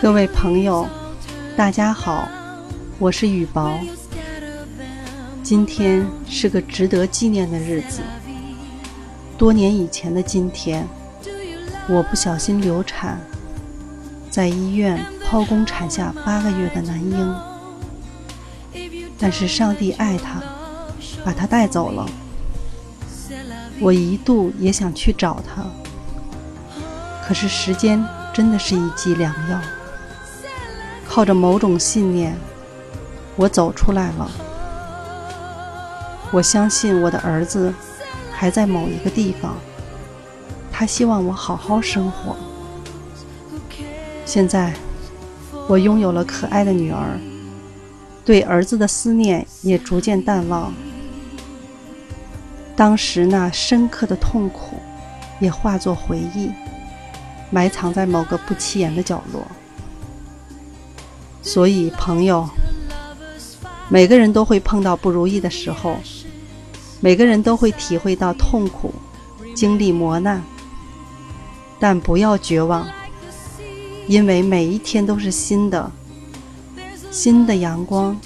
各位朋友，大家好，我是雨薄。今天是个值得纪念的日子。多年以前的今天，我不小心流产，在医院剖宫产下八个月的男婴。但是上帝爱他，把他带走了。我一度也想去找他，可是时间真的是一剂良药。靠着某种信念，我走出来了。我相信我的儿子还在某一个地方，他希望我好好生活。现在，我拥有了可爱的女儿，对儿子的思念也逐渐淡忘。当时那深刻的痛苦，也化作回忆，埋藏在某个不起眼的角落。所以，朋友，每个人都会碰到不如意的时候，每个人都会体会到痛苦，经历磨难，但不要绝望，因为每一天都是新的，新的阳光，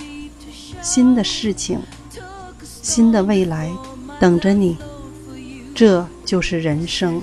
新的事情，新的未来等着你，这就是人生。